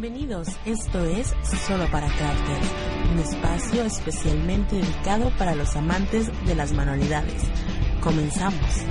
Bienvenidos, esto es Solo para Crafters, un espacio especialmente dedicado para los amantes de las manualidades. Comenzamos.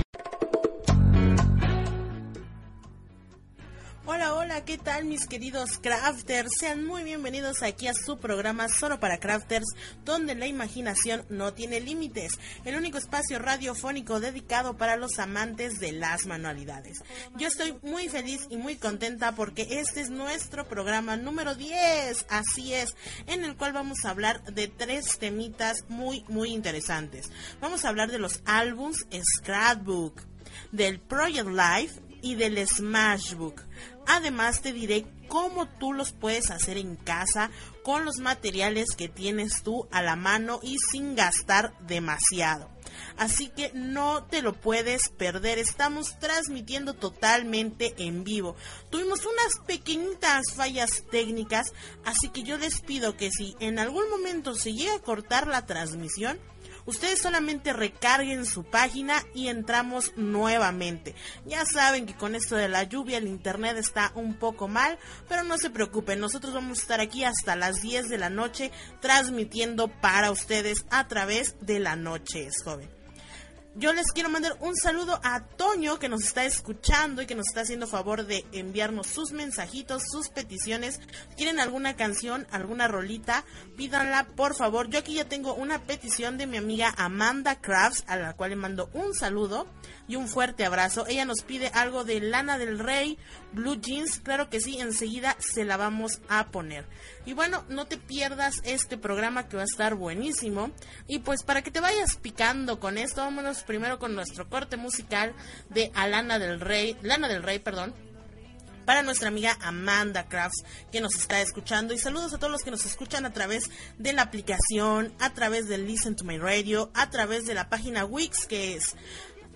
Mis queridos crafters? Sean muy bienvenidos aquí a su programa Solo para Crafters, donde la imaginación no tiene límites, el único espacio radiofónico dedicado para los amantes de las manualidades. Yo estoy muy feliz y muy contenta porque este es nuestro programa número 10, así es, en el cual vamos a hablar de tres temitas muy, muy interesantes. Vamos a hablar de los álbums Scrapbook, del Project Life y del Smashbook. Además te diré cómo tú los puedes hacer en casa con los materiales que tienes tú a la mano y sin gastar demasiado. Así que no te lo puedes perder. Estamos transmitiendo totalmente en vivo. Tuvimos unas pequeñitas fallas técnicas, así que yo les pido que si en algún momento se llega a cortar la transmisión, Ustedes solamente recarguen su página y entramos nuevamente. Ya saben que con esto de la lluvia el internet está un poco mal, pero no se preocupen, nosotros vamos a estar aquí hasta las 10 de la noche transmitiendo para ustedes a través de la noche, es joven yo les quiero mandar un saludo a Toño que nos está escuchando y que nos está haciendo favor de enviarnos sus mensajitos, sus peticiones. ¿Quieren alguna canción, alguna rolita? Pídanla, por favor. Yo aquí ya tengo una petición de mi amiga Amanda Crafts, a la cual le mando un saludo y un fuerte abrazo. Ella nos pide algo de Lana del Rey, Blue Jeans. Claro que sí, enseguida se la vamos a poner. Y bueno, no te pierdas este programa que va a estar buenísimo. Y pues para que te vayas picando con esto, vámonos primero con nuestro corte musical de Alana del Rey, Lana del Rey, perdón para nuestra amiga Amanda Crafts que nos está escuchando y saludos a todos los que nos escuchan a través de la aplicación, a través de Listen to My Radio, a través de la página Wix que es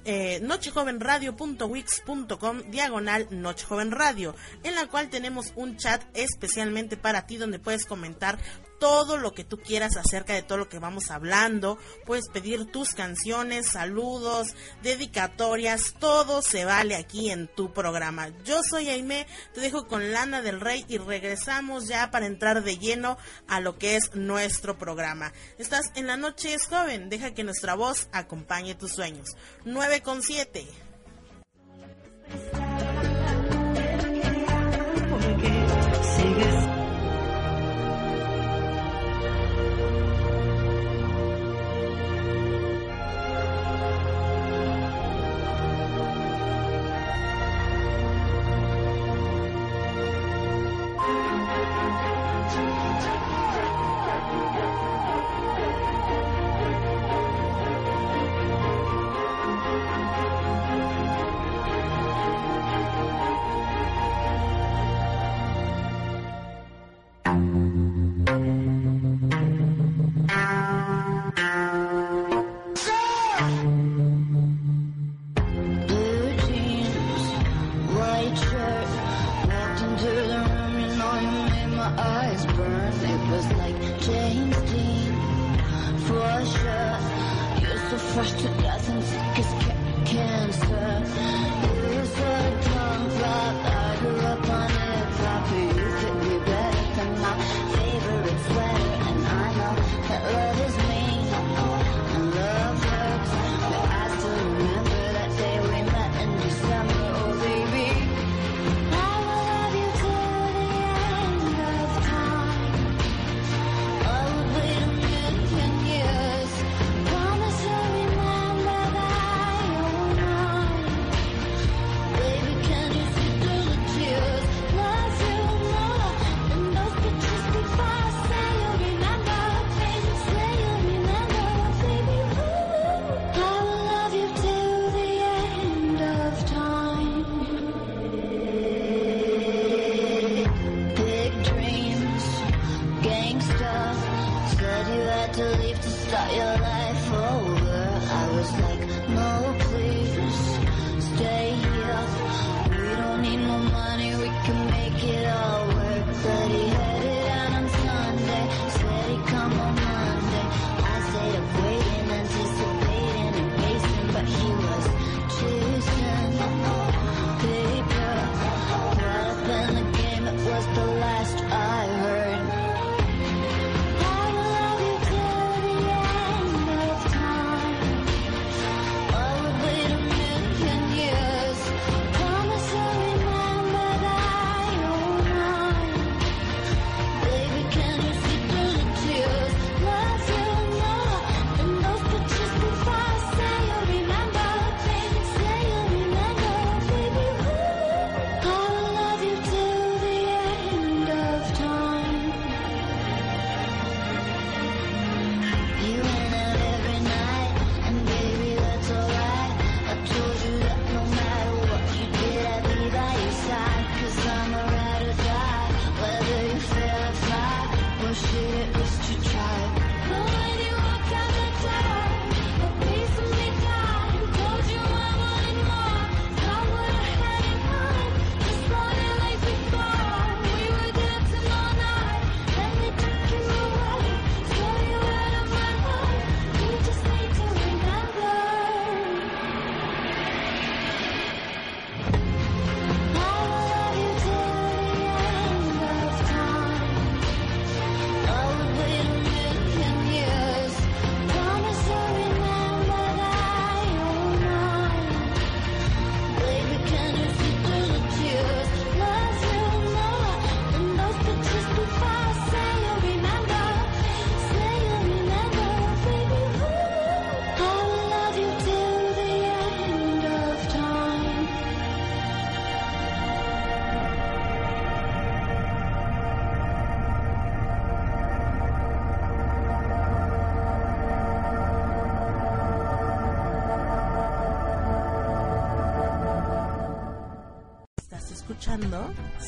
eh, nochejovenradio.wix.com diagonal nochejovenradio en la cual tenemos un chat especialmente para ti donde puedes comentar todo lo que tú quieras acerca de todo lo que vamos hablando. Puedes pedir tus canciones, saludos, dedicatorias, todo se vale aquí en tu programa. Yo soy Aime, te dejo con Lana del Rey y regresamos ya para entrar de lleno a lo que es nuestro programa. Estás en la noche es joven, deja que nuestra voz acompañe tus sueños. 9 con 7.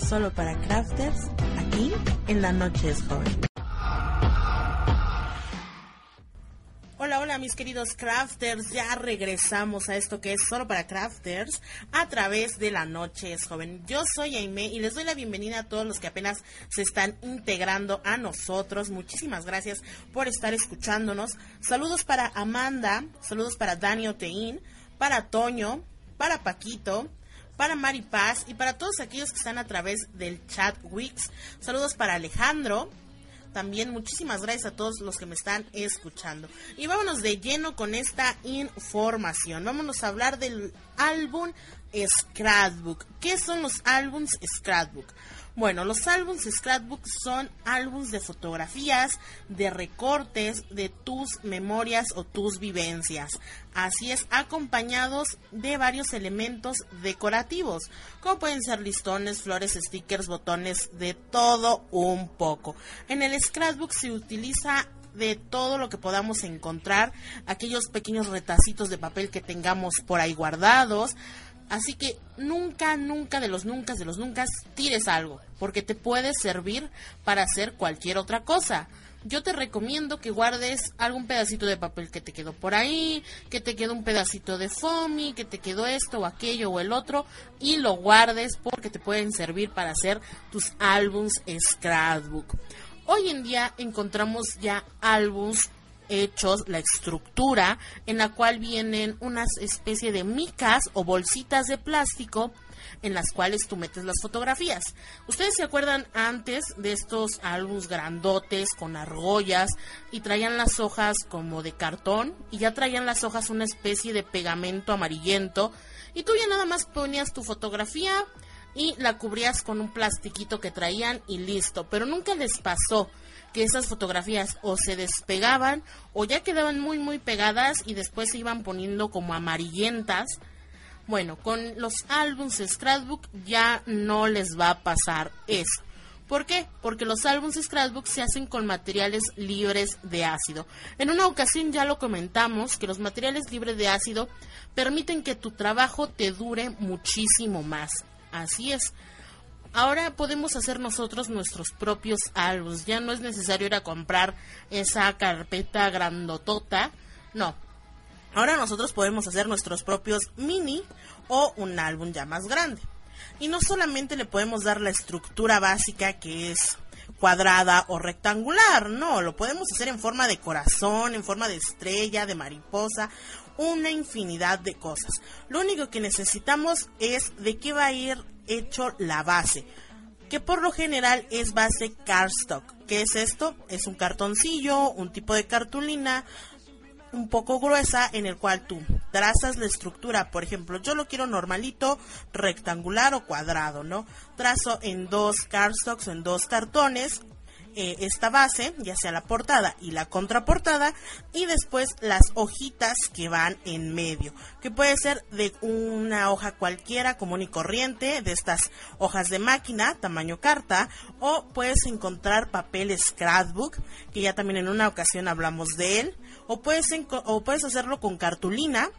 Solo para Crafters, aquí en La Noche es Joven. Hola, hola mis queridos crafters, ya regresamos a esto que es solo para crafters a través de la noche es joven. Yo soy Aime y les doy la bienvenida a todos los que apenas se están integrando a nosotros. Muchísimas gracias por estar escuchándonos. Saludos para Amanda, saludos para Dani Oteín, para Toño, para Paquito, para Mari Paz y para todos aquellos que están a través del chat Wix. Saludos para Alejandro. También muchísimas gracias a todos los que me están escuchando. Y vámonos de lleno con esta información. Vámonos a hablar del álbum Scrapbook. ¿Qué son los álbums Scrapbook? Bueno, los álbumes Scrapbook son álbumes de fotografías, de recortes de tus memorias o tus vivencias. Así es, acompañados de varios elementos decorativos, como pueden ser listones, flores, stickers, botones, de todo un poco. En el Scrapbook se utiliza de todo lo que podamos encontrar, aquellos pequeños retacitos de papel que tengamos por ahí guardados, Así que nunca, nunca de los nunca de los nunca tires algo, porque te puede servir para hacer cualquier otra cosa. Yo te recomiendo que guardes algún pedacito de papel que te quedó por ahí, que te quedó un pedacito de foamy, que te quedó esto o aquello o el otro, y lo guardes porque te pueden servir para hacer tus álbums scrapbook. Hoy en día encontramos ya álbums hechos la estructura en la cual vienen unas especie de micas o bolsitas de plástico en las cuales tú metes las fotografías. Ustedes se acuerdan antes de estos álbumes grandotes con argollas y traían las hojas como de cartón y ya traían las hojas una especie de pegamento amarillento y tú ya nada más ponías tu fotografía y la cubrías con un plastiquito que traían y listo, pero nunca les pasó que esas fotografías o se despegaban o ya quedaban muy muy pegadas y después se iban poniendo como amarillentas. Bueno, con los álbums Scrapbook ya no les va a pasar eso. ¿Por qué? Porque los álbumes Scrapbook se hacen con materiales libres de ácido. En una ocasión ya lo comentamos que los materiales libres de ácido permiten que tu trabajo te dure muchísimo más. Así es. Ahora podemos hacer nosotros nuestros propios álbumes. Ya no es necesario ir a comprar esa carpeta grandotota. No. Ahora nosotros podemos hacer nuestros propios mini o un álbum ya más grande. Y no solamente le podemos dar la estructura básica que es cuadrada o rectangular, no, lo podemos hacer en forma de corazón, en forma de estrella, de mariposa, una infinidad de cosas. Lo único que necesitamos es de qué va a ir hecho la base, que por lo general es base cardstock. ¿Qué es esto? Es un cartoncillo, un tipo de cartulina un poco gruesa en el cual tú trazas la estructura. Por ejemplo, yo lo quiero normalito, rectangular o cuadrado, ¿no? Trazo en dos cardstocks o en dos cartones eh, esta base, ya sea la portada y la contraportada, y después las hojitas que van en medio, que puede ser de una hoja cualquiera, común y corriente, de estas hojas de máquina, tamaño carta, o puedes encontrar papel scrapbook, que ya también en una ocasión hablamos de él, o puedes, o puedes hacerlo con cartulina,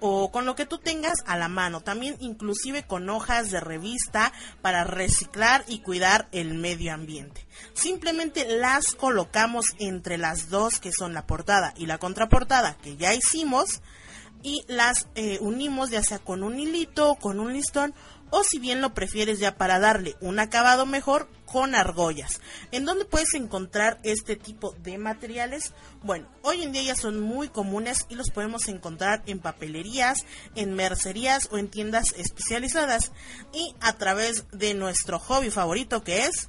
o con lo que tú tengas a la mano, también inclusive con hojas de revista para reciclar y cuidar el medio ambiente. Simplemente las colocamos entre las dos que son la portada y la contraportada que ya hicimos y las eh, unimos ya sea con un hilito, con un listón o si bien lo prefieres ya para darle un acabado mejor con argollas. ¿En dónde puedes encontrar este tipo de materiales? Bueno, hoy en día ya son muy comunes y los podemos encontrar en papelerías, en mercerías o en tiendas especializadas y a través de nuestro hobby favorito que es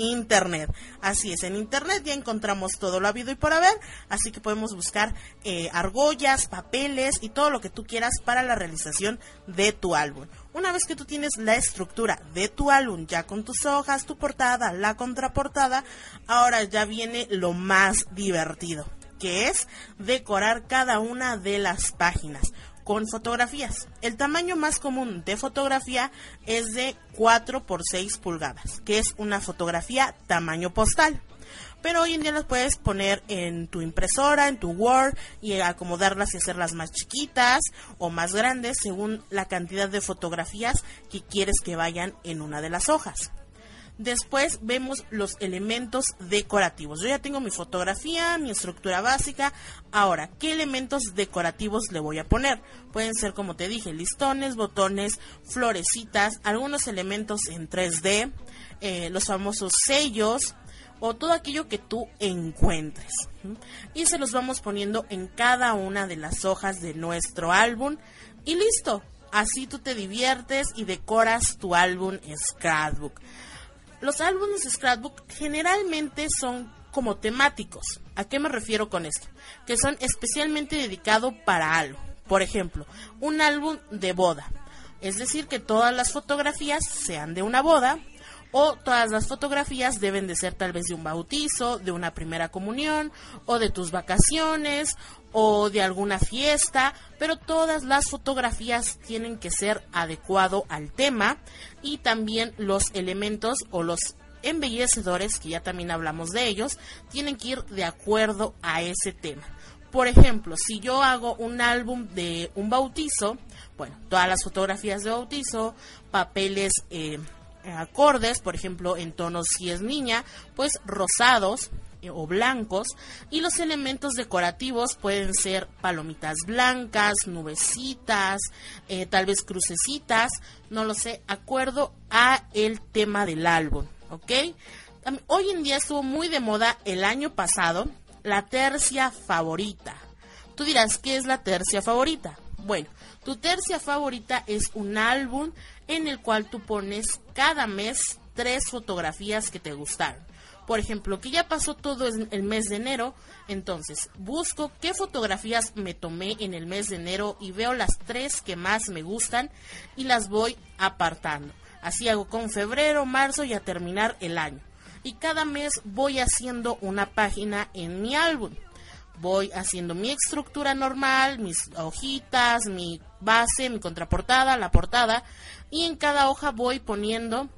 Internet. Así es, en Internet ya encontramos todo lo habido y por haber, así que podemos buscar eh, argollas, papeles y todo lo que tú quieras para la realización de tu álbum. Una vez que tú tienes la estructura de tu álbum ya con tus hojas, tu portada, la contraportada, ahora ya viene lo más divertido, que es decorar cada una de las páginas con fotografías. El tamaño más común de fotografía es de 4 por 6 pulgadas, que es una fotografía tamaño postal. Pero hoy en día las puedes poner en tu impresora, en tu Word y acomodarlas y hacerlas más chiquitas o más grandes según la cantidad de fotografías que quieres que vayan en una de las hojas. Después vemos los elementos decorativos. Yo ya tengo mi fotografía, mi estructura básica. Ahora, ¿qué elementos decorativos le voy a poner? Pueden ser, como te dije, listones, botones, florecitas, algunos elementos en 3D, eh, los famosos sellos o todo aquello que tú encuentres. Y se los vamos poniendo en cada una de las hojas de nuestro álbum. Y listo. Así tú te diviertes y decoras tu álbum Scrapbook. Los álbumes Scrapbook generalmente son como temáticos. ¿A qué me refiero con esto? Que son especialmente dedicados para algo. Por ejemplo, un álbum de boda. Es decir, que todas las fotografías sean de una boda o todas las fotografías deben de ser tal vez de un bautizo, de una primera comunión o de tus vacaciones o de alguna fiesta, pero todas las fotografías tienen que ser adecuado al tema y también los elementos o los embellecedores, que ya también hablamos de ellos, tienen que ir de acuerdo a ese tema. Por ejemplo, si yo hago un álbum de un bautizo, bueno, todas las fotografías de bautizo, papeles eh, acordes, por ejemplo, en tonos si es niña, pues rosados, o blancos y los elementos decorativos pueden ser palomitas blancas, nubecitas, eh, tal vez crucecitas, no lo sé, acuerdo a el tema del álbum, ¿ok? Hoy en día estuvo muy de moda el año pasado la tercia favorita. Tú dirás, ¿qué es la tercia favorita? Bueno, tu tercia favorita es un álbum en el cual tú pones cada mes tres fotografías que te gustaron. Por ejemplo, que ya pasó todo el mes de enero, entonces busco qué fotografías me tomé en el mes de enero y veo las tres que más me gustan y las voy apartando. Así hago con febrero, marzo y a terminar el año. Y cada mes voy haciendo una página en mi álbum. Voy haciendo mi estructura normal, mis hojitas, mi base, mi contraportada, la portada. Y en cada hoja voy poniendo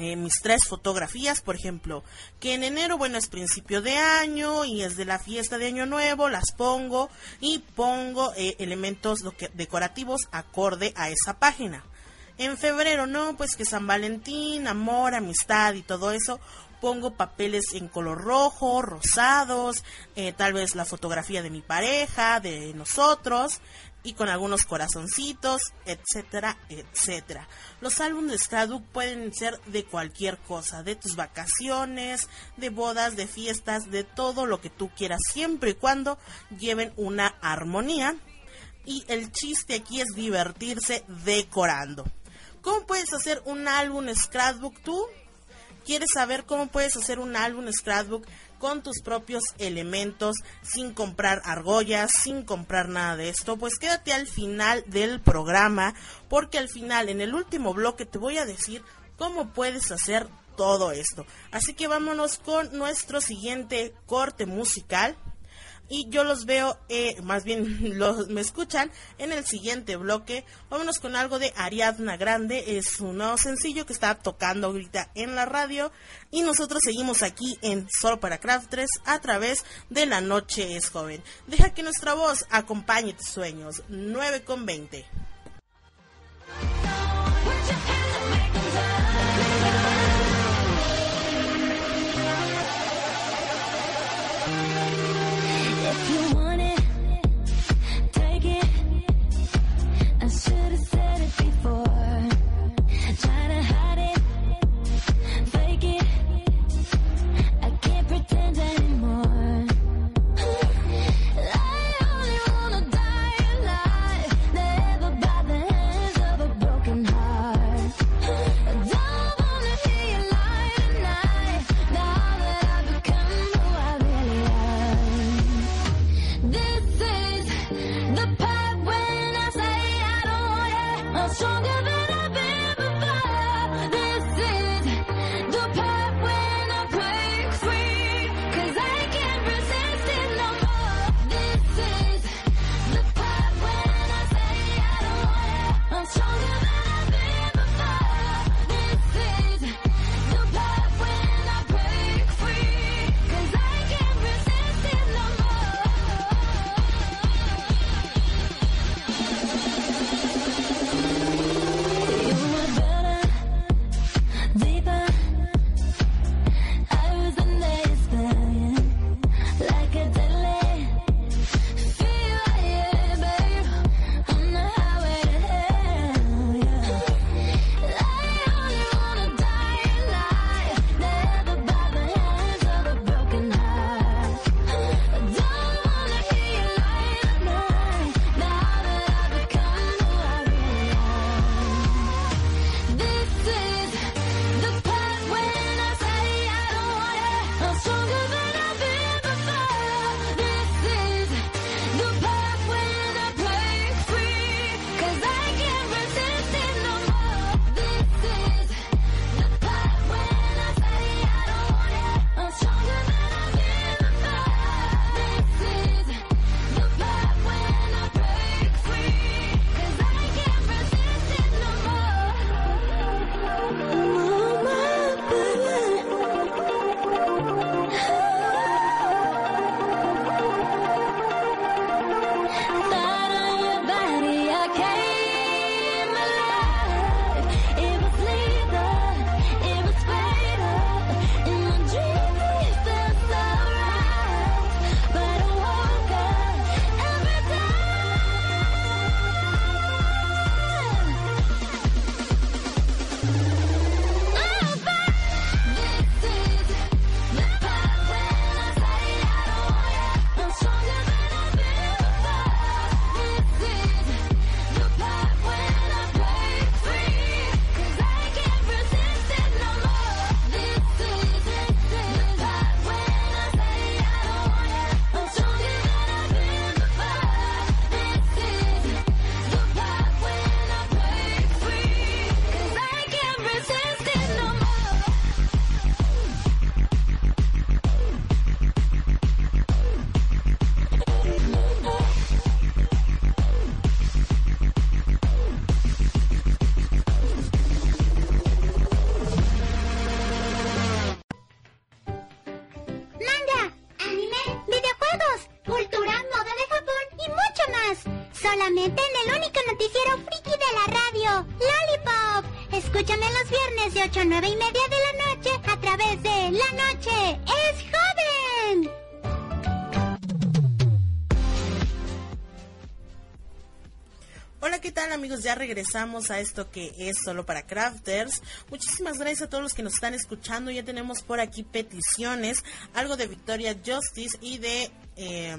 eh, mis tres fotografías, por ejemplo, que en enero, bueno, es principio de año y es de la fiesta de Año Nuevo, las pongo y pongo eh, elementos decorativos acorde a esa página. En febrero, no, pues que San Valentín, amor, amistad y todo eso, pongo papeles en color rojo, rosados, eh, tal vez la fotografía de mi pareja, de nosotros, y con algunos corazoncitos, etcétera, etcétera. Los álbumes de Scrapbook pueden ser de cualquier cosa, de tus vacaciones, de bodas, de fiestas, de todo lo que tú quieras, siempre y cuando lleven una armonía. Y el chiste aquí es divertirse decorando. ¿Cómo puedes hacer un álbum Scrapbook tú? ¿Quieres saber cómo puedes hacer un álbum Scrapbook con tus propios elementos, sin comprar argollas, sin comprar nada de esto, pues quédate al final del programa, porque al final, en el último bloque, te voy a decir cómo puedes hacer todo esto. Así que vámonos con nuestro siguiente corte musical y yo los veo, eh, más bien los, me escuchan en el siguiente bloque. Vámonos con algo de Ariadna Grande, es un nuevo sencillo que está tocando ahorita en la radio y nosotros seguimos aquí en Solo para Crafters a través de La Noche es Joven. Deja que nuestra voz acompañe tus sueños, 9 con 20. Regresamos a esto que es solo para crafters. Muchísimas gracias a todos los que nos están escuchando. Ya tenemos por aquí peticiones, algo de Victoria Justice y de eh,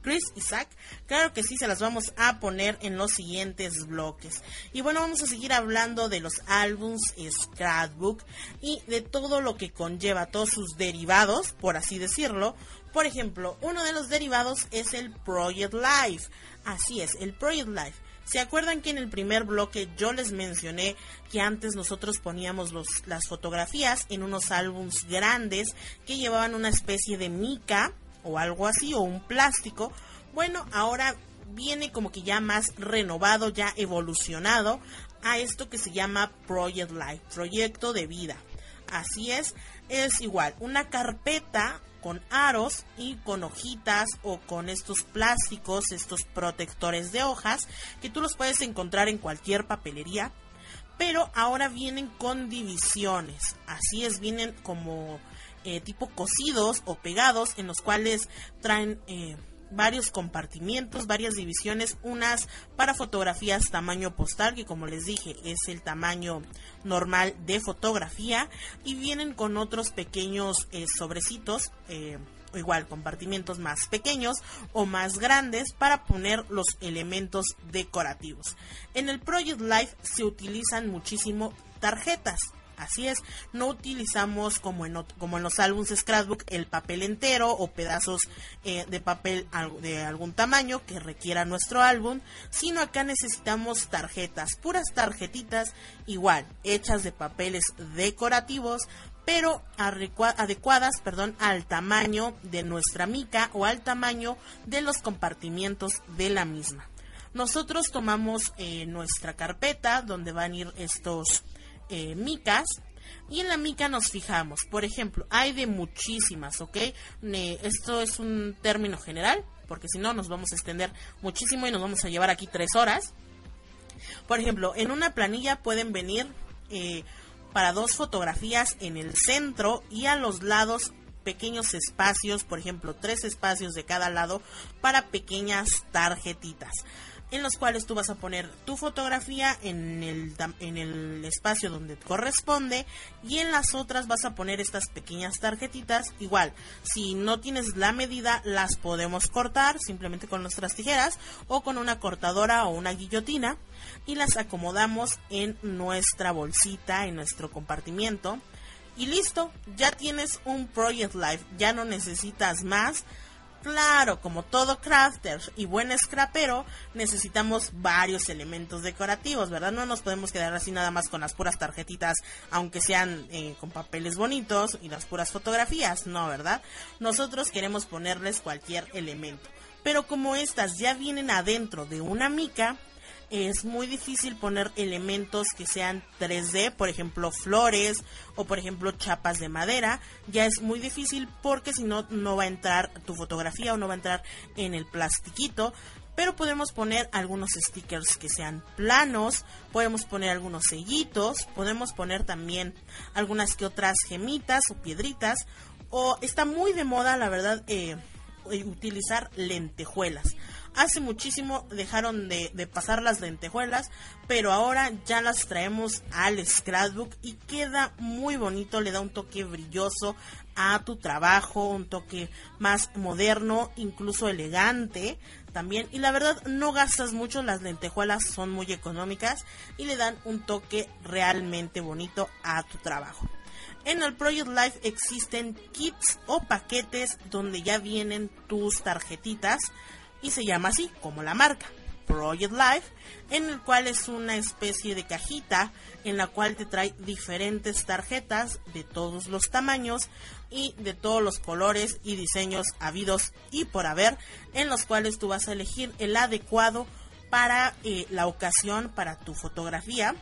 Chris Isaac. Claro que sí, se las vamos a poner en los siguientes bloques. Y bueno, vamos a seguir hablando de los álbums Scrapbook y de todo lo que conlleva, todos sus derivados, por así decirlo. Por ejemplo, uno de los derivados es el Project Life. Así es, el Project Life. ¿Se acuerdan que en el primer bloque yo les mencioné que antes nosotros poníamos los, las fotografías en unos álbums grandes que llevaban una especie de mica o algo así, o un plástico. Bueno, ahora viene como que ya más renovado, ya evolucionado a esto que se llama Project Life, proyecto de vida. Así es, es igual, una carpeta con aros y con hojitas o con estos plásticos, estos protectores de hojas, que tú los puedes encontrar en cualquier papelería, pero ahora vienen con divisiones. Así es, vienen como eh, tipo cosidos o pegados en los cuales traen eh, varios compartimientos, varias divisiones, unas para fotografías tamaño postal, que como les dije es el tamaño normal de fotografía, y vienen con otros pequeños eh, sobrecitos, o igual compartimientos más pequeños o más grandes para poner los elementos decorativos. En el Project Life se utilizan muchísimo tarjetas Así es, no utilizamos como en, como en los álbumes Scrapbook el papel entero o pedazos eh, de papel de algún tamaño que requiera nuestro álbum, sino acá necesitamos tarjetas, puras tarjetitas igual, hechas de papeles decorativos, pero adecuadas perdón, al tamaño de nuestra mica o al tamaño de los compartimientos de la misma. Nosotros tomamos eh, nuestra carpeta donde van a ir estos eh, micas y en la mica nos fijamos. Por ejemplo, hay de muchísimas, ¿ok? esto es un término general, porque si no nos vamos a extender muchísimo y nos vamos a llevar aquí tres horas. Por ejemplo, en una planilla pueden venir eh, para dos fotografías en el centro y a los lados pequeños espacios, por ejemplo, tres espacios de cada lado para pequeñas tarjetitas en los cuales tú vas a poner tu fotografía en el, en el espacio donde corresponde y en las otras vas a poner estas pequeñas tarjetitas. Igual, si no tienes la medida, las podemos cortar simplemente con nuestras tijeras o con una cortadora o una guillotina y las acomodamos en nuestra bolsita, en nuestro compartimiento. Y listo, ya tienes un Project Life, ya no necesitas más Claro, como todo crafter y buen scrapero, necesitamos varios elementos decorativos, ¿verdad? No nos podemos quedar así nada más con las puras tarjetitas, aunque sean eh, con papeles bonitos y las puras fotografías, no, ¿verdad? Nosotros queremos ponerles cualquier elemento. Pero como estas ya vienen adentro de una mica, es muy difícil poner elementos que sean 3D, por ejemplo flores o por ejemplo chapas de madera, ya es muy difícil porque si no no va a entrar tu fotografía o no va a entrar en el plastiquito, pero podemos poner algunos stickers que sean planos, podemos poner algunos sellitos, podemos poner también algunas que otras gemitas o piedritas, o está muy de moda la verdad eh, utilizar lentejuelas. Hace muchísimo dejaron de, pasar las lentejuelas, pero ahora ya las traemos al scrapbook y queda muy bonito, le da un toque brilloso a tu trabajo, un toque más moderno, incluso elegante también. Y la verdad no gastas mucho, las lentejuelas son muy económicas y le dan un toque realmente bonito a tu trabajo. En el Project Life existen kits o paquetes donde ya vienen tus tarjetitas y se llama así como la marca. Project Life, en el cual es una especie de cajita en la cual te trae diferentes tarjetas de todos los tamaños y de todos los colores y diseños habidos y por haber, en los cuales tú vas a elegir el adecuado para eh, la ocasión, para tu fotografía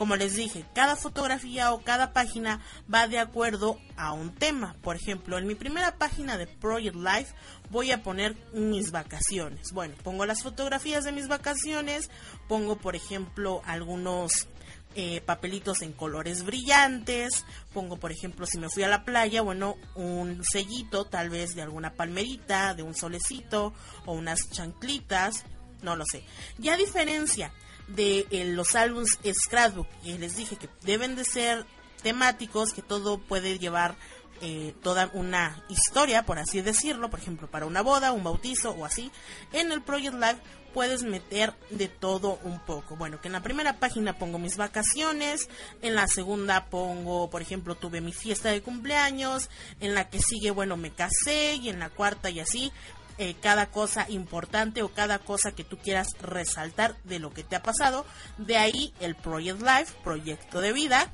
como les dije, cada fotografía o cada página va de acuerdo a un tema. Por ejemplo, en mi primera página de Project Life voy a poner mis vacaciones. Bueno, pongo las fotografías de mis vacaciones, pongo por ejemplo algunos eh, papelitos en colores brillantes, pongo por ejemplo si me fui a la playa, bueno, un sellito tal vez de alguna palmerita, de un solecito o unas chanclitas, no lo sé. Ya diferencia de eh, los álbumes scrapbook, que les dije que deben de ser temáticos, que todo puede llevar eh, toda una historia, por así decirlo, por ejemplo, para una boda, un bautizo o así, en el Project Live puedes meter de todo un poco. Bueno, que en la primera página pongo mis vacaciones, en la segunda pongo, por ejemplo, tuve mi fiesta de cumpleaños, en la que sigue, bueno, me casé y en la cuarta y así. Eh, cada cosa importante o cada cosa que tú quieras resaltar de lo que te ha pasado. De ahí el Project Life, proyecto de vida.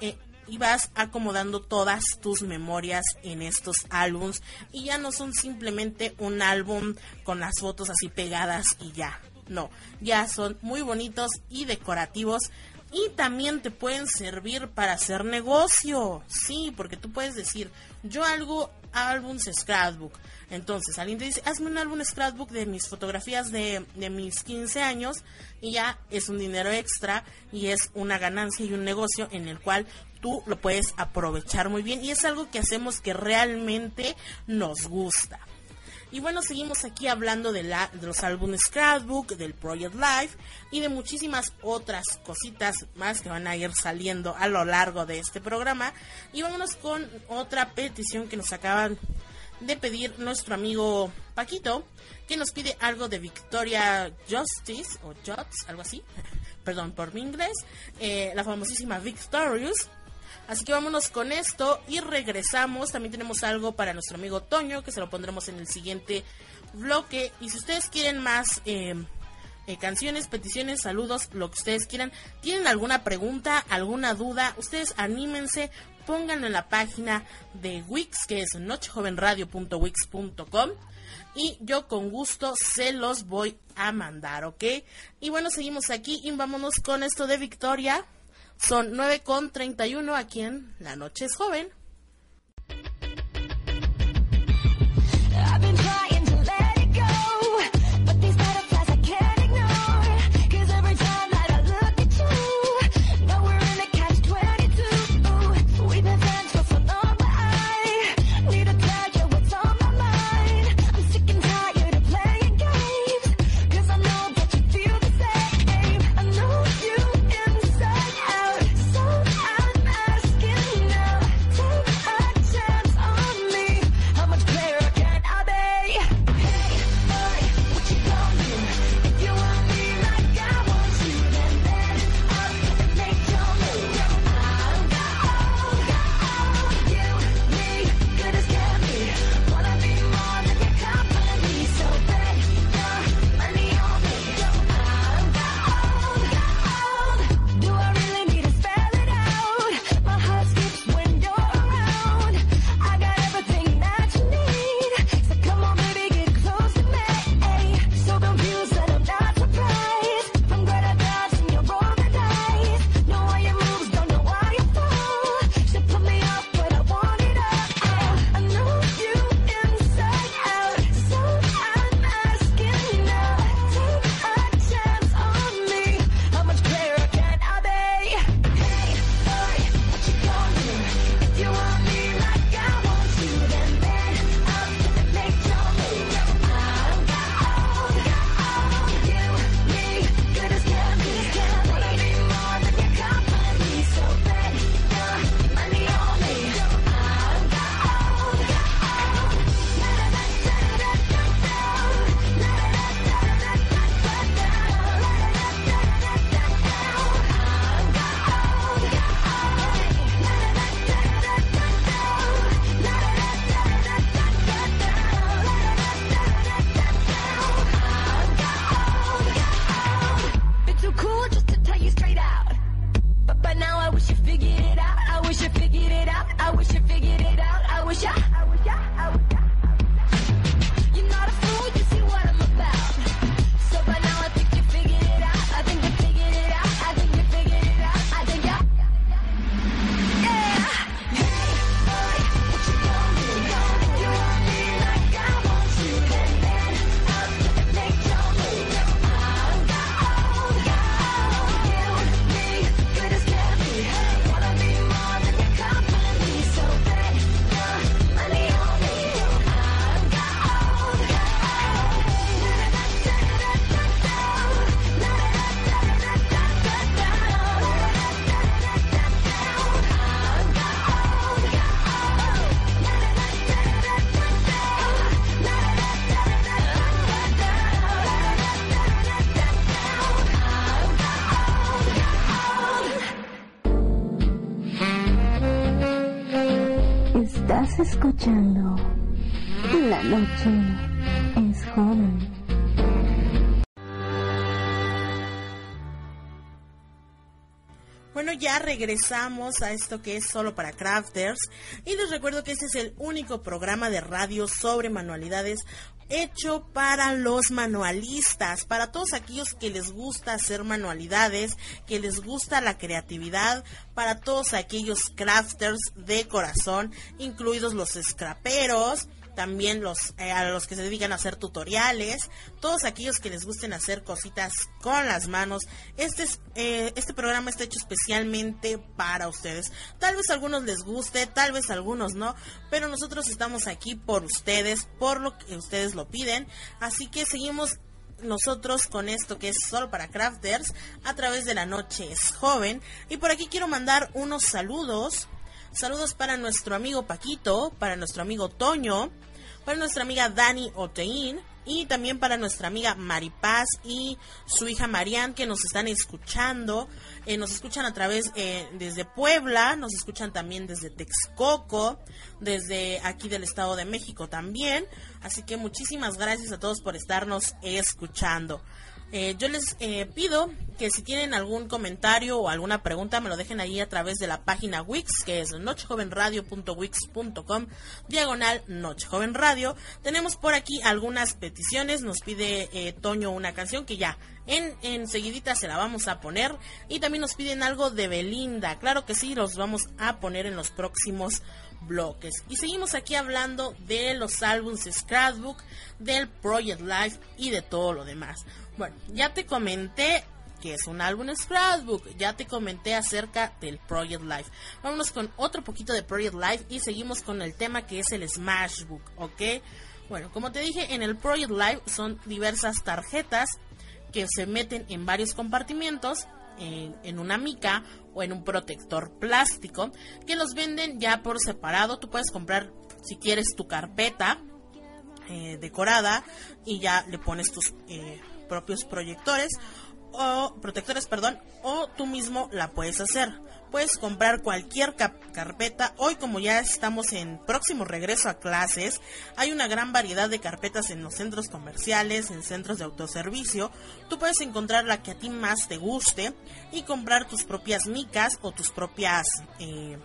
Eh, y vas acomodando todas tus memorias en estos álbums y ya no son simplemente un álbum con las fotos así pegadas y ya. No, ya son muy bonitos y decorativos y también te pueden servir para hacer negocio. Sí, porque tú puedes decir, yo algo álbums scrapbook. Entonces, alguien te dice, hazme un álbum scrapbook de mis fotografías de, de mis 15 años y ya es un dinero extra y es una ganancia y un negocio en el cual tú lo puedes aprovechar muy bien y es algo que hacemos que realmente nos gusta. Y bueno, seguimos aquí hablando de, la, de los álbumes Scrapbook, del Project Life y de muchísimas otras cositas más que van a ir saliendo a lo largo de este programa. Y vámonos con otra petición que nos acaban de pedir nuestro amigo Paquito, que nos pide algo de Victoria Justice, o Jots, algo así, perdón por mi inglés, eh, la famosísima Victorious. Así que vámonos con esto y regresamos. También tenemos algo para nuestro amigo Toño, que se lo pondremos en el siguiente bloque. Y si ustedes quieren más eh, eh, canciones, peticiones, saludos, lo que ustedes quieran, tienen alguna pregunta, alguna duda, ustedes anímense, pónganlo en la página de Wix, que es nochejovenradio.wix.com. Y yo con gusto se los voy a mandar, ¿ok? Y bueno, seguimos aquí y vámonos con esto de Victoria. Son 9 con 31 aquí en La Noche es Joven. Regresamos a esto que es solo para crafters. Y les recuerdo que este es el único programa de radio sobre manualidades hecho para los manualistas, para todos aquellos que les gusta hacer manualidades, que les gusta la creatividad, para todos aquellos crafters de corazón, incluidos los scraperos, también los eh, a los que se dedican a hacer tutoriales, todos aquellos que les gusten hacer cositas con las manos. Este es, eh, este programa está hecho especialmente para ustedes. Tal vez a algunos les guste, tal vez a algunos no, pero nosotros estamos aquí por ustedes, por lo que ustedes lo piden. Así que seguimos nosotros con esto que es solo para crafters a través de la noche es joven y por aquí quiero mandar unos saludos Saludos para nuestro amigo Paquito, para nuestro amigo Toño, para nuestra amiga Dani Oteín y también para nuestra amiga Maripaz y su hija Marian que nos están escuchando. Eh, nos escuchan a través eh, desde Puebla, nos escuchan también desde Texcoco, desde aquí del Estado de México también. Así que muchísimas gracias a todos por estarnos escuchando. Eh, yo les eh, pido que si tienen algún comentario o alguna pregunta me lo dejen ahí a través de la página Wix, que es nochejovenradio.wix.com, diagonal nochejovenradio. Tenemos por aquí algunas peticiones, nos pide eh, Toño una canción que ya en, enseguidita se la vamos a poner y también nos piden algo de Belinda, claro que sí, los vamos a poner en los próximos bloques. Y seguimos aquí hablando de los álbumes Scrapbook, del Project Life y de todo lo demás. Bueno, ya te comenté que es un álbum Scrapbook. Ya te comenté acerca del Project Life. Vámonos con otro poquito de Project Life y seguimos con el tema que es el Smashbook, ¿ok? Bueno, como te dije, en el Project Life son diversas tarjetas que se meten en varios compartimientos, en, una mica o en un protector plástico, que los venden ya por separado. Tú puedes comprar, si quieres, tu carpeta eh, decorada y ya le pones tus eh, propios proyectores o protectores, perdón, o tú mismo la puedes hacer. Puedes comprar cualquier carpeta. Hoy como ya estamos en próximo regreso a clases, hay una gran variedad de carpetas en los centros comerciales, en centros de autoservicio. Tú puedes encontrar la que a ti más te guste y comprar tus propias micas o tus propias... Eh,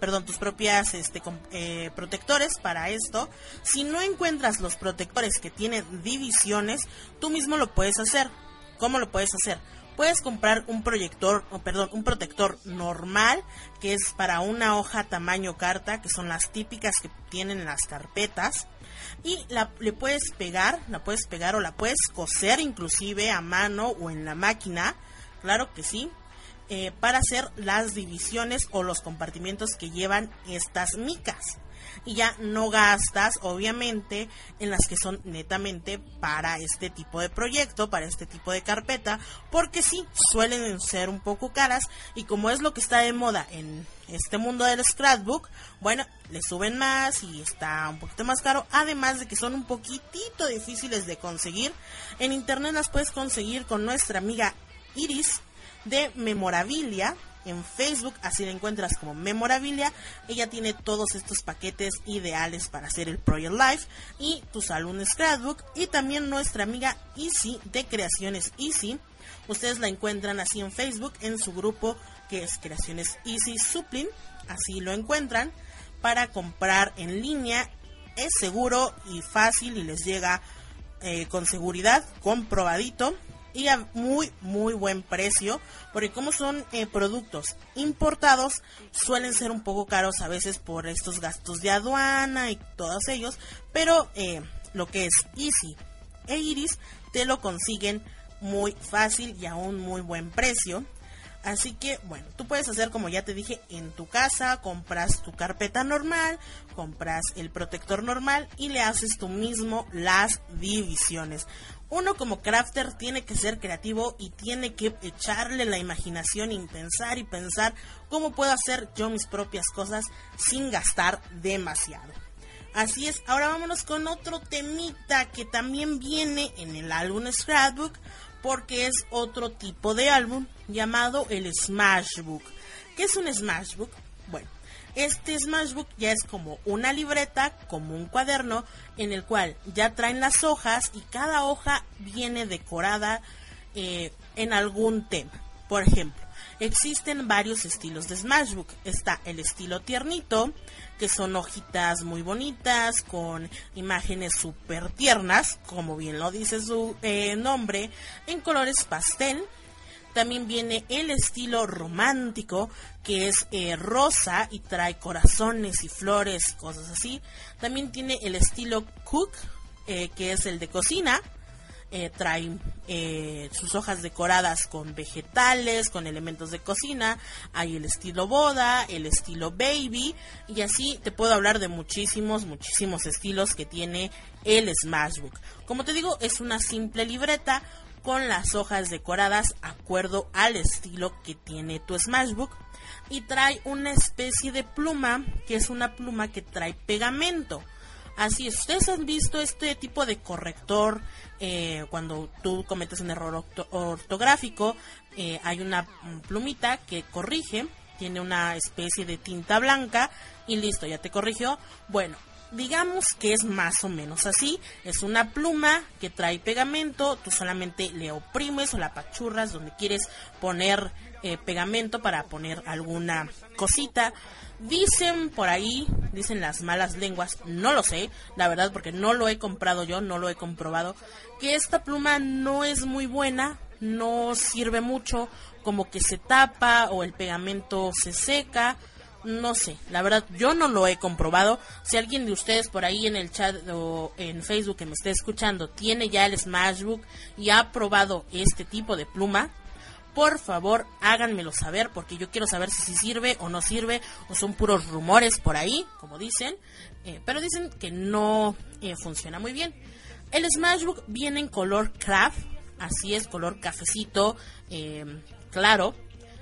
perdón, tus propias este, eh, protectores para esto. Si no encuentras los protectores que tienen divisiones, tú mismo lo puedes hacer. ¿Cómo lo puedes hacer? Puedes comprar un proyector, o perdón, un protector normal, que es para una hoja tamaño carta, que son las típicas que tienen las carpetas. Y la, le puedes pegar, la puedes pegar o la puedes coser inclusive a mano o en la máquina. Claro que sí. Eh, para hacer las divisiones o los compartimientos que llevan estas micas. Y ya no gastas, obviamente, en las que son netamente para este tipo de proyecto, para este tipo de carpeta, porque sí, suelen ser un poco caras y como es lo que está de moda en este mundo del scrapbook, bueno, le suben más y está un poquito más caro, además de que son un poquitito difíciles de conseguir. En internet las puedes conseguir con nuestra amiga Iris, de Memorabilia. En Facebook, así la encuentras como Memorabilia. Ella tiene todos estos paquetes ideales para hacer el Project Life y tu salón Scrapbook. Y también nuestra amiga Easy de Creaciones Easy. Ustedes la encuentran así en Facebook en su grupo que es Creaciones Easy Suplin. Así lo encuentran para comprar en línea. Es seguro y fácil y les llega eh, con seguridad, comprobadito y a muy muy buen precio porque como son eh, productos importados suelen ser un poco caros a veces por estos gastos de aduana y todos ellos pero eh, lo que es Easy e Iris te lo consiguen muy fácil y a un muy buen precio. Así que, bueno, tú puedes hacer como ya te dije en tu casa, compras tu carpeta normal, compras el protector normal y le haces tú mismo las divisiones uno como crafter tiene que ser creativo y tiene que echarle la imaginación y pensar y pensar cómo puedo hacer yo mis propias cosas sin gastar demasiado. Así es, ahora vámonos con otro temita que también viene en el álbum Scrapbook porque es otro tipo de álbum llamado el Smashbook. ¿Qué es un Smashbook? Bueno, Este Smashbook ya es como una libreta, como un cuaderno, en el cual ya traen las hojas y cada hoja viene decorada eh, en algún tema. Por ejemplo, existen varios estilos de Smashbook. Está el estilo tiernito, que son hojitas muy bonitas, con imágenes súper tiernas, como bien lo dice su eh, nombre, en colores pastel. También viene el estilo romántico, que es eh, rosa y trae corazones y flores, cosas así. También tiene el estilo cook, eh, que es el de cocina, eh, trae sus hojas decoradas con vegetales, con elementos de cocina. Hay el estilo boda, el estilo baby. Y así te puedo hablar de muchísimos, muchísimos estilos que tiene el Smashbook. Como te digo, es una simple libreta con las hojas decoradas acuerdo al estilo que tiene tu Smashbook. Y trae una especie de pluma, que es una pluma que trae pegamento. Así es, ustedes han visto este tipo de corrector eh, cuando tú cometes un error ortográfico, eh, hay una plumita que corrige, tiene una especie de tinta blanca y listo, ya te corrigió. Bueno, digamos que es más o menos así. Es una pluma que trae pegamento, tú solamente le oprimes o la pachurras donde quieres poner eh, pegamento para poner alguna cosita. Dicen por ahí, dicen las malas lenguas, no lo sé, la verdad, porque no lo he comprado yo, no lo he comprobado, que esta pluma no es muy buena, no sirve mucho, como que se tapa o el pegamento se seca, no sé, la verdad yo no lo he comprobado. Si alguien de ustedes por ahí en el chat o en Facebook que me esté escuchando tiene ya el Smashbook y ha probado este tipo de pluma, por favor háganmelo saber porque yo quiero saber si, sirve o no sirve o son puros rumores por ahí, como dicen, eh, pero dicen que no eh, funciona muy bien. El Smashbook viene en color craft, así es, color cafecito, eh, claro,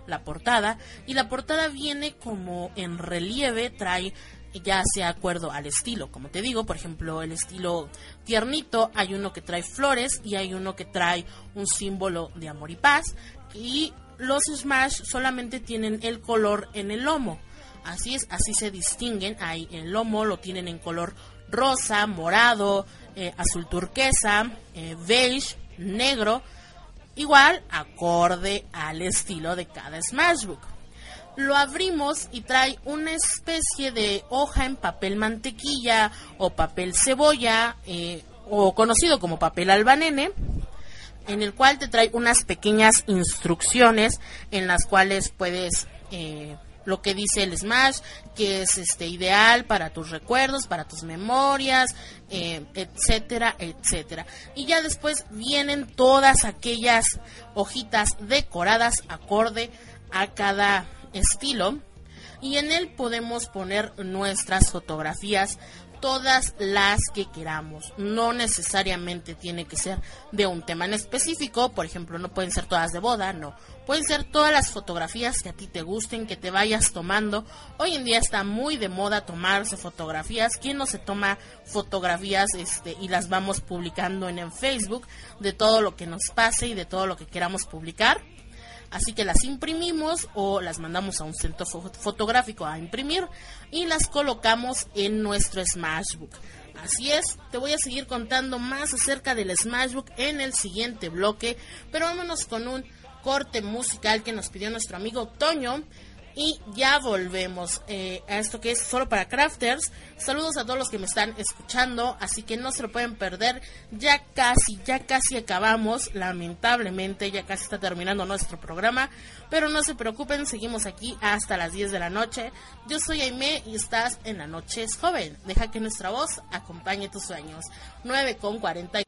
la portada, y la portada viene como en relieve, trae ya sea acuerdo al estilo, como te digo, por ejemplo, el estilo tiernito, hay uno que trae flores y hay uno que trae un símbolo de amor y paz, y los Smash solamente tienen el color en el lomo. Así es, así se distinguen. Ahí el lomo lo tienen en color rosa, morado, eh, azul turquesa, eh, beige, negro. Igual, acorde al estilo de cada Smashbook. Lo abrimos y trae una especie de hoja en papel mantequilla o papel cebolla eh, o conocido como papel albanene en el cual te trae unas pequeñas instrucciones en las cuales puedes eh, lo que dice el Smash, que es este ideal para tus recuerdos, para tus memorias, eh, etcétera, etcétera. Y ya después vienen todas aquellas hojitas decoradas acorde a cada estilo. Y en él podemos poner nuestras fotografías todas las que queramos. No necesariamente tiene que ser de un tema en específico, por ejemplo, no pueden ser todas de boda, no. Pueden ser todas las fotografías que a ti te gusten, que te vayas tomando. Hoy en día está muy de moda tomarse fotografías. ¿Quién no se toma fotografías este, y las vamos publicando en, en Facebook de todo lo que nos pase y de todo lo que queramos publicar? Así que las imprimimos o las mandamos a un centro fotográfico a imprimir y las colocamos en nuestro Smashbook. Así es, te voy a seguir contando más acerca del Smashbook en el siguiente bloque, pero vámonos con un corte musical que nos pidió nuestro amigo Toño y ya volvemos eh, a esto que es solo para crafters. Saludos a todos los que me están escuchando, así que no se lo pueden perder. Ya casi, ya casi acabamos, lamentablemente, ya casi está terminando nuestro programa, pero no se preocupen, seguimos aquí hasta las 10 de la noche. Yo soy Aime y estás en la noche es joven. Deja que nuestra voz acompañe tus sueños. 9 con 40.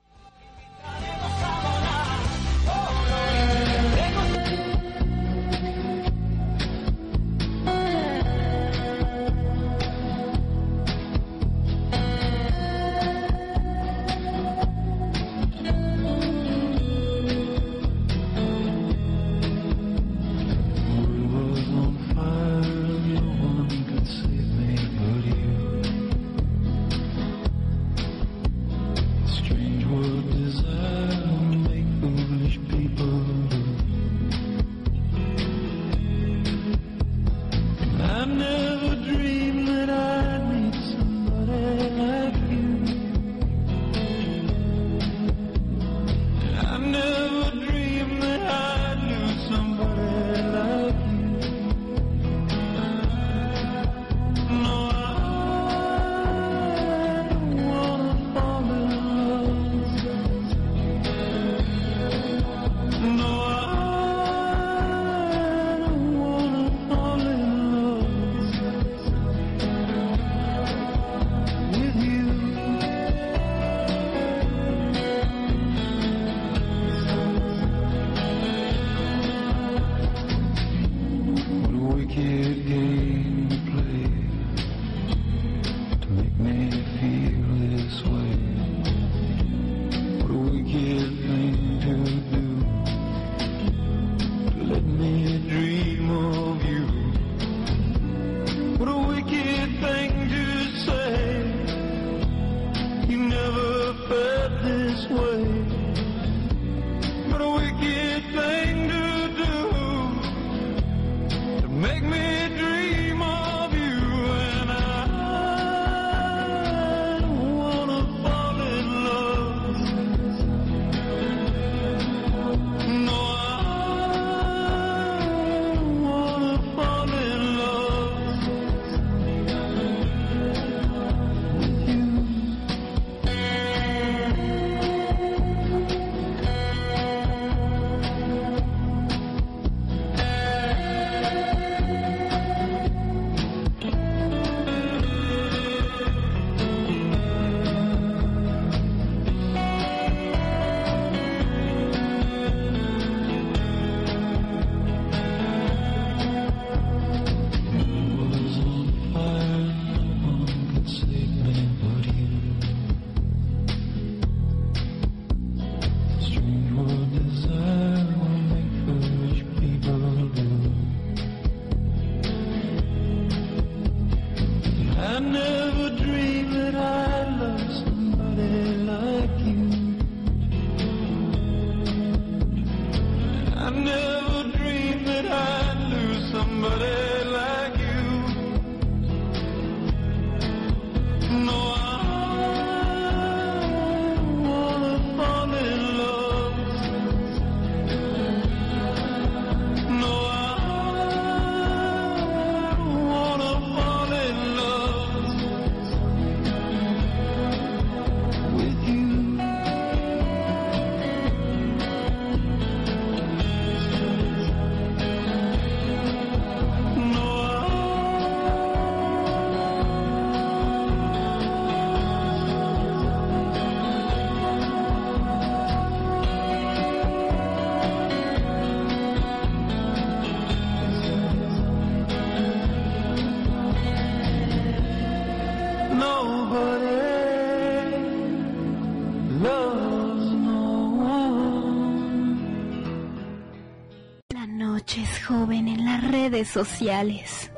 Sociales.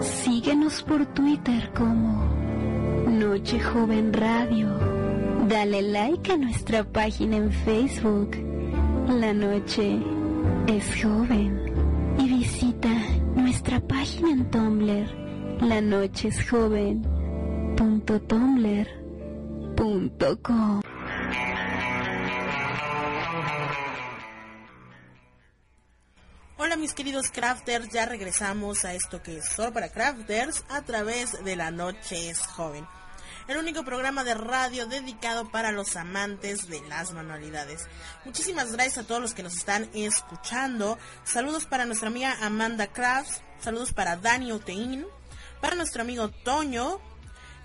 Síguenos por Twitter como Noche Joven Radio. Dale like a nuestra página en Facebook. La noche es joven. Y visita nuestra página en Tumblr. La noche es joven. Queridos crafters, ya regresamos a esto que es solo para crafters a través de la noche es joven. El único programa de radio dedicado para los amantes de las manualidades. Muchísimas gracias a todos los que nos están escuchando. Saludos para nuestra amiga Amanda Crafts. Saludos para Dani Otein. Para nuestro amigo Toño.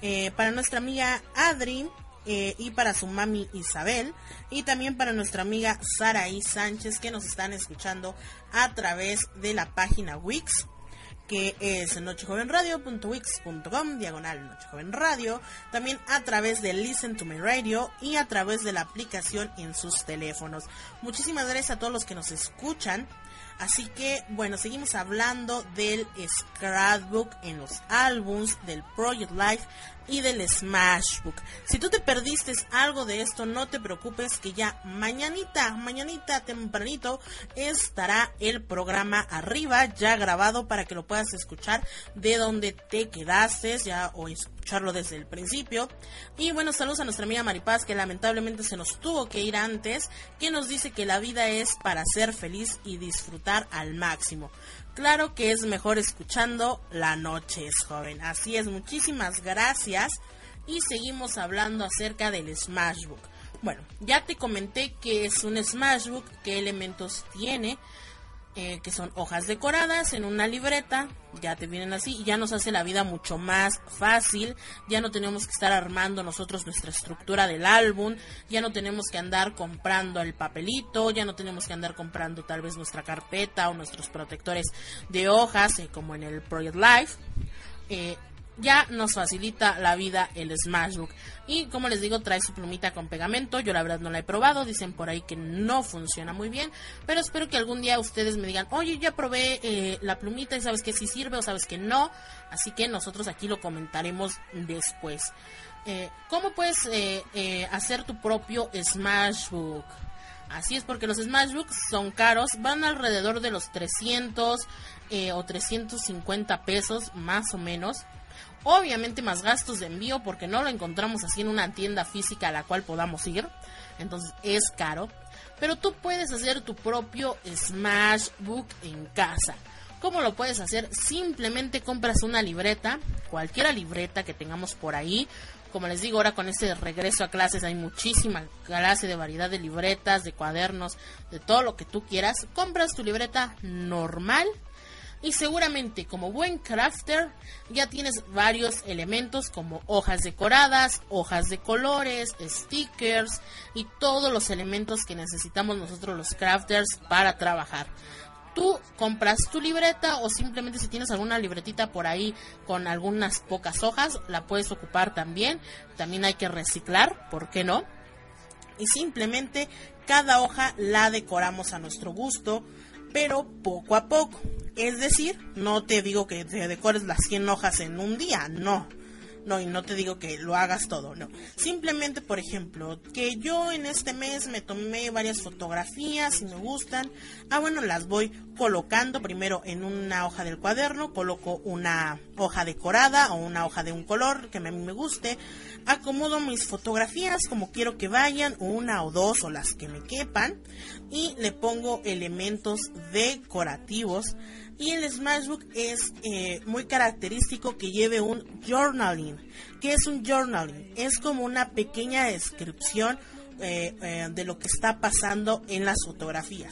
Eh, para nuestra amiga Adri. Eh, y para su mami Isabel y también para nuestra amiga Saraí Sánchez que nos están escuchando a través de la página Wix que es nochejovenradio.wix.com, diagonal nochejovenradio, también a través de Listen to My Radio y a través de la aplicación en sus teléfonos. Muchísimas gracias a todos los que nos escuchan. Así que, bueno, seguimos hablando del scrapbook en los álbums, del Project Life y del Smashbook. Si tú te perdiste algo de esto, no te preocupes que ya mañanita, mañanita tempranito estará el programa arriba ya grabado para que lo puedas escuchar de donde te quedaste ya o escucharlo desde el principio. Y bueno, saludos a nuestra amiga Maripaz que lamentablemente se nos tuvo que ir antes, que nos dice que la vida es para ser feliz y disfrutar al máximo. Claro que es mejor escuchando La Noche es Joven. Así es, muchísimas gracias. Y seguimos hablando acerca del Smashbook. Bueno, ya te comenté que es un Smashbook, qué elementos tiene. Eh, que son hojas decoradas en una libreta, ya te vienen así y ya nos hace la vida mucho más fácil, ya no tenemos que estar armando nosotros nuestra estructura del álbum, ya no tenemos que andar comprando el papelito, ya no tenemos que andar comprando tal vez nuestra carpeta o nuestros protectores de hojas, eh, como en el Project Life. Eh, ya nos facilita la vida el Smashbook. Y como les digo, trae su plumita con pegamento. Yo la verdad no la he probado. Dicen por ahí que no funciona muy bien. Pero espero que algún día ustedes me digan, oye, ya probé eh, la plumita y sabes que sí sirve o sabes que no. Así que nosotros aquí lo comentaremos después. Eh, ¿Cómo puedes eh, hacer tu propio Smashbook? Así es porque los Smashbooks son caros, van alrededor de los 300 o 350 pesos más o menos. Obviamente más gastos de envío porque no lo encontramos así en una tienda física a la cual podamos ir. Entonces es caro. Pero tú puedes hacer tu propio Smashbook en casa. ¿Cómo lo puedes hacer? Simplemente compras una libreta, cualquier libreta que tengamos por ahí. Como les digo, ahora con este regreso a clases hay muchísima clase de variedad de libretas, de cuadernos, de todo lo que tú quieras. Compras tu libreta normal y seguramente como buen crafter ya tienes varios elementos como hojas decoradas, hojas de colores, stickers y todos los elementos que necesitamos nosotros los crafters para trabajar. Tú compras tu libreta o simplemente si tienes alguna libretita por ahí con algunas pocas hojas, la puedes ocupar también. También hay que reciclar, ¿por qué no? Y simplemente cada hoja la decoramos a nuestro gusto pero poco a poco. Es decir, no te digo que te decores las 100 hojas en un día, no. No, y no te digo que lo hagas todo, no. Simplemente, por ejemplo, que yo en este mes me tomé varias fotografías y me gustan. Ah, bueno, las voy colocando primero en una hoja del cuaderno, coloco una hoja decorada o una hoja de un color que a mí me guste. Acomodo mis fotografías como quiero que vayan, una o dos o las que me quepan. Y le pongo elementos decorativos y el Smashbook es eh, muy característico que lleve un journaling. ¿Qué es un journaling? Es como una pequeña descripción eh, eh, de lo que está pasando en las fotografías.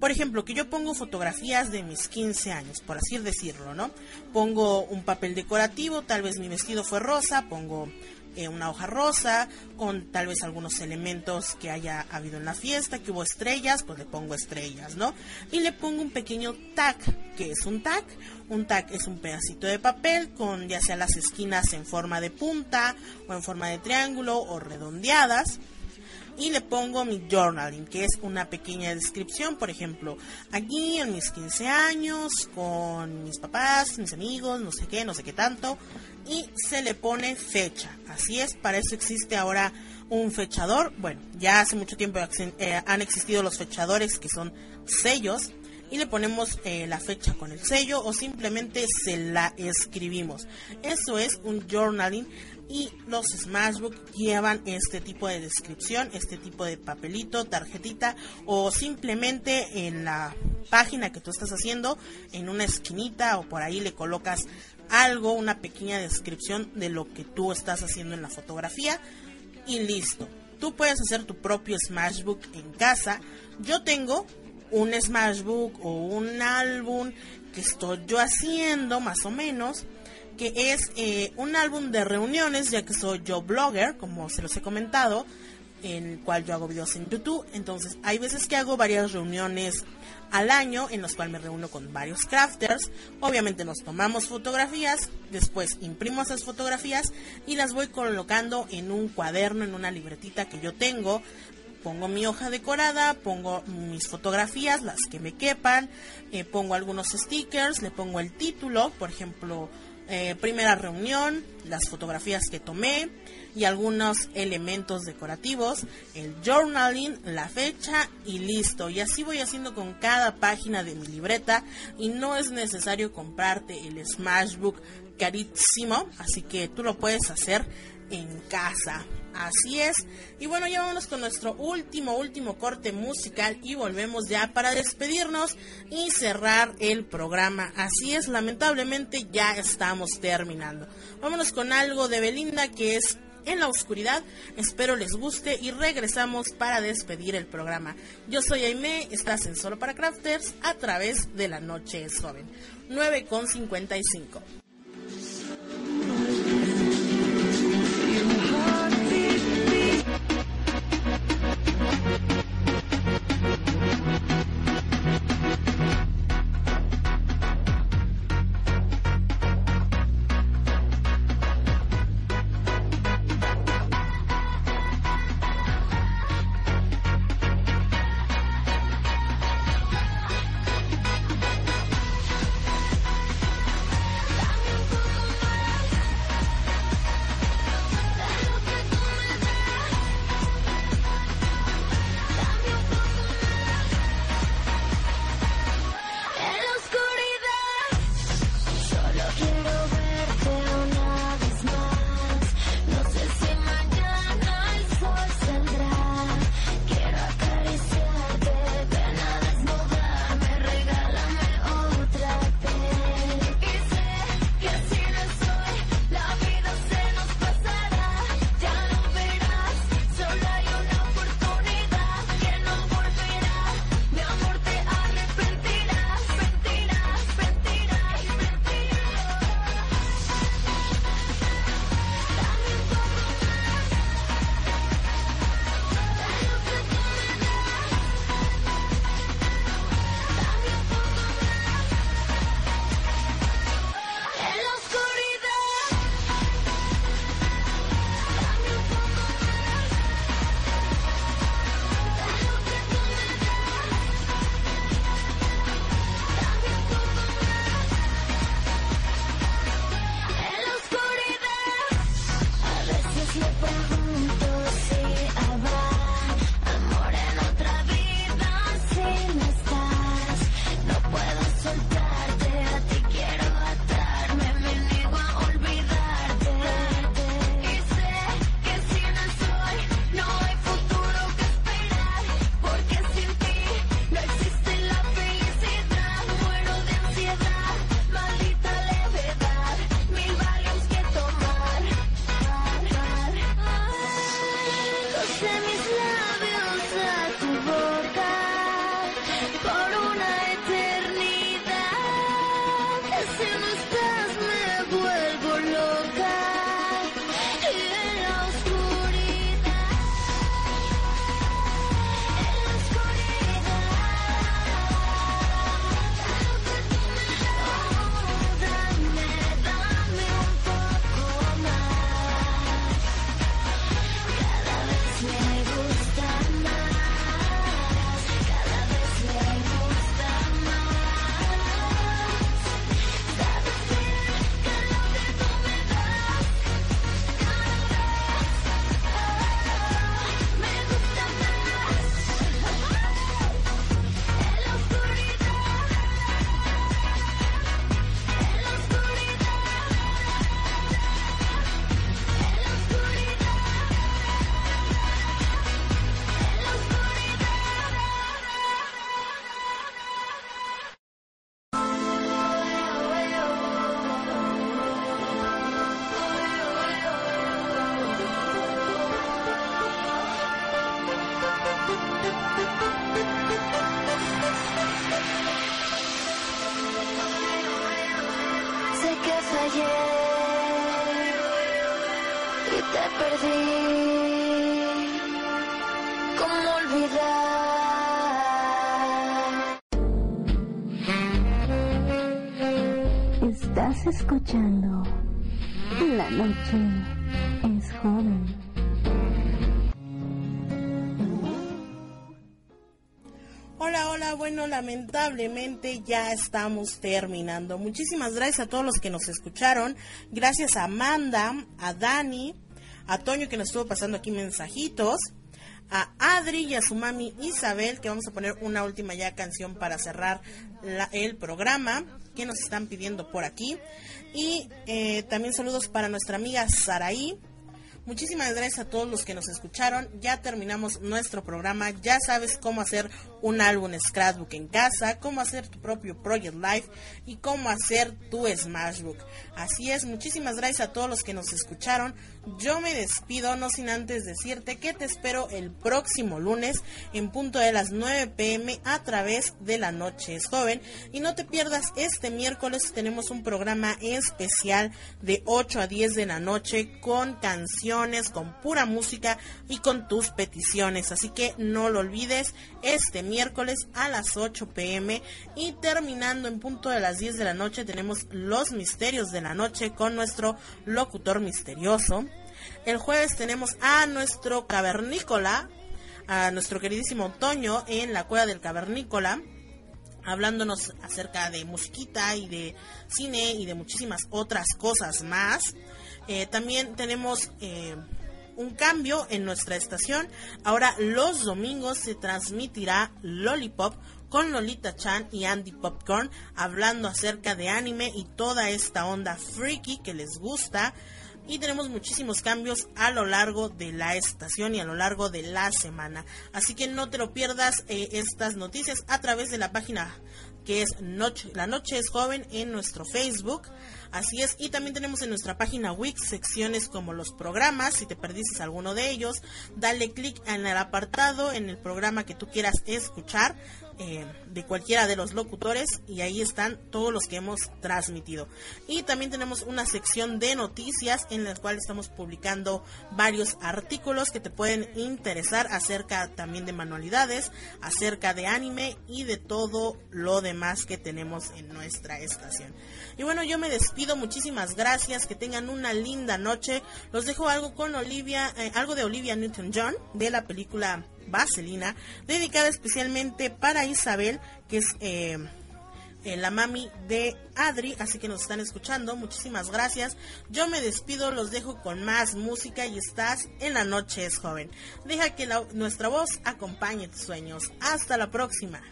Por ejemplo, que yo pongo fotografías de mis 15 años, por así decirlo, ¿no? Pongo un papel decorativo, tal vez mi vestido fue rosa, pongo eh, una hoja rosa, con tal vez algunos elementos que haya habido en la fiesta, que hubo estrellas, pues le pongo estrellas, ¿no? Y le pongo un pequeño tag, que es un tag. Un tag es un pedacito de papel con ya sea las esquinas en forma de punta o en forma de triángulo o redondeadas y le pongo mi journaling, que es una pequeña descripción, por ejemplo, aquí en mis 15 años, con mis papás, mis amigos, no sé qué, no sé qué tanto, y se le pone fecha. Así es, para eso existe ahora un fechador. Bueno, ya hace mucho tiempo eh, han existido los fechadores que son sellos y le ponemos eh, la fecha con el sello o simplemente se la escribimos. Eso es un journaling y los Smashbook llevan este tipo de descripción, este tipo de papelito, tarjetita o simplemente en la página que tú estás haciendo, en una esquinita o por ahí le colocas algo, una pequeña descripción de lo que tú estás haciendo en la fotografía y listo. Tú puedes hacer tu propio Smashbook en casa. Yo tengo un Smashbook o un álbum que estoy yo haciendo más o menos que es eh, un álbum de reuniones, ya que soy yo blogger, como se los he comentado, en el cual yo hago videos en YouTube. Entonces, hay veces que hago varias reuniones al año en los cuales me reúno con varios crafters. Obviamente nos tomamos fotografías, después imprimo esas fotografías y las voy colocando en un cuaderno, en una libretita que yo tengo. Pongo mi hoja decorada, pongo mis fotografías, las que me quepan, eh, pongo algunos stickers, le pongo el título, por ejemplo, eh, primera reunión, las fotografías que tomé y algunos elementos decorativos, el journaling, la fecha y listo. Y así voy haciendo con cada página de mi libreta y no es necesario comprarte el Smashbook carísimo, así que tú lo puedes hacer en casa. Así es. Y bueno, ya vamos con nuestro último, último corte musical y volvemos ya para despedirnos y cerrar el programa. Así es, lamentablemente ya estamos terminando. Vámonos con algo de Belinda que es en la oscuridad. Espero les guste y regresamos para despedir el programa. Yo soy Aime, estás en Solo para Crafters a través de la noche es joven. 9 lamentablemente ya estamos terminando. Muchísimas gracias a todos los que nos escucharon. Gracias a Amanda, a Dani, a Toño que nos estuvo pasando aquí mensajitos, a Adri y a su mami Isabel, que vamos a poner una última ya canción para cerrar el programa que nos están pidiendo por aquí. Y eh, también saludos para nuestra amiga Saraí. Muchísimas gracias a todos los que nos escucharon. Ya terminamos nuestro programa. Ya sabes cómo hacer un álbum Scrapbook en casa, cómo hacer tu propio Project Life y cómo hacer tu Smashbook. Así es, muchísimas gracias a todos los que nos escucharon. Yo me despido, no sin antes decirte que te espero el próximo lunes en punto de las 9 pm a través de La Noche es Joven. Y no te pierdas, este miércoles tenemos un programa especial de 8 a 10 de la noche con canciones, con pura música y con tus peticiones. Así que no lo olvides, este miércoles a las 8 pm y terminando en punto de las 10 de la noche tenemos los misterios de la noche con nuestro locutor misterioso. El jueves tenemos a nuestro cavernícola, a nuestro queridísimo Toño en la cueva del cavernícola hablándonos acerca de musiquita y de cine y de muchísimas otras cosas más. Eh, también tenemos eh, un cambio en nuestra estación. Ahora los domingos se transmitirá Lollipop con Lolita Chan y Andy Popcorn hablando acerca de anime y toda esta onda freaky que les gusta. Y tenemos muchísimos cambios a lo largo de la estación y a lo largo de la semana. Así que no te lo pierdas eh, estas noticias a través de la página que es Noche, La Noche es Joven en nuestro Facebook. Así es, y también tenemos en nuestra página Wix secciones como los programas, si te perdiste alguno de ellos, dale clic en el apartado, en el programa que tú quieras escuchar, eh, de cualquiera de los locutores, y ahí están todos los que hemos transmitido. Y también tenemos una sección de noticias en la cual estamos publicando varios artículos que te pueden interesar acerca también de manualidades, acerca de anime y de todo lo demás que tenemos en nuestra estación. Y bueno, yo me despido, muchísimas gracias, que tengan una linda noche. Los dejo algo con Olivia, eh, algo de Olivia Newton-John de la película Vaselina, dedicada especialmente para Isabel, que es eh, eh, la mami de Adri, así que nos están escuchando, muchísimas gracias. Yo me despido, los dejo con más música y estás en la noche es joven. Deja que nuestra voz acompañe tus sueños. Hasta la próxima.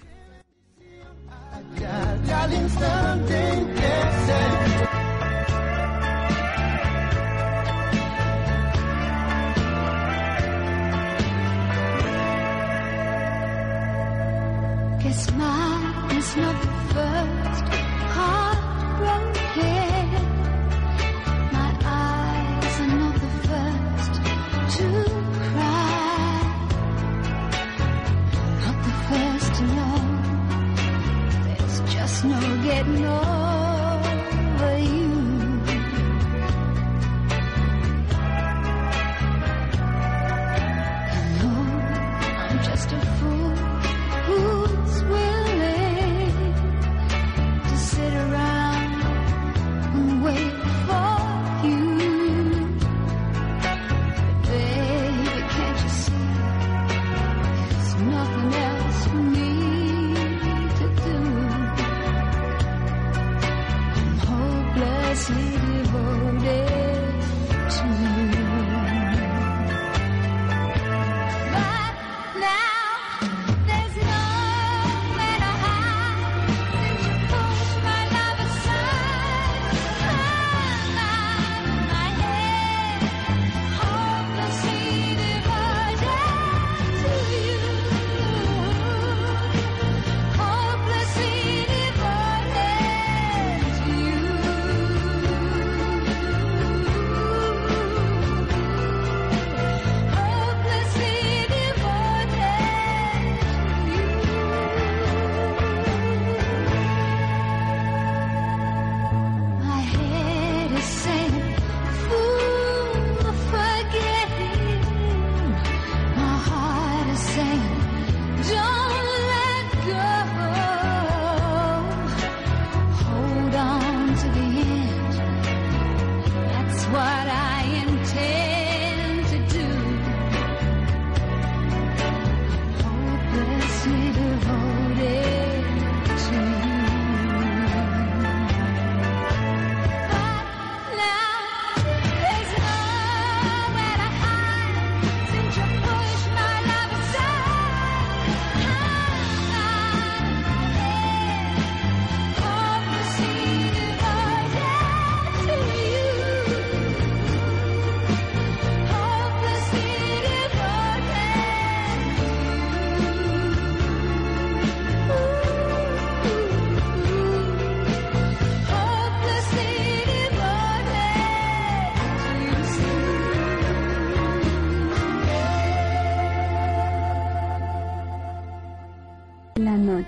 Guess mine is not the first heartbroken. My eyes are not the first to cry. Not the first to know. There's just no getting over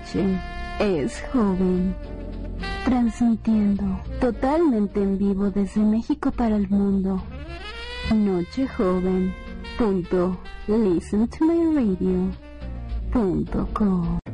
noche es joven. Transmitiendo totalmente en vivo desde México para el mundo. Noche joven. Punto. Listen to my radio. Punto com.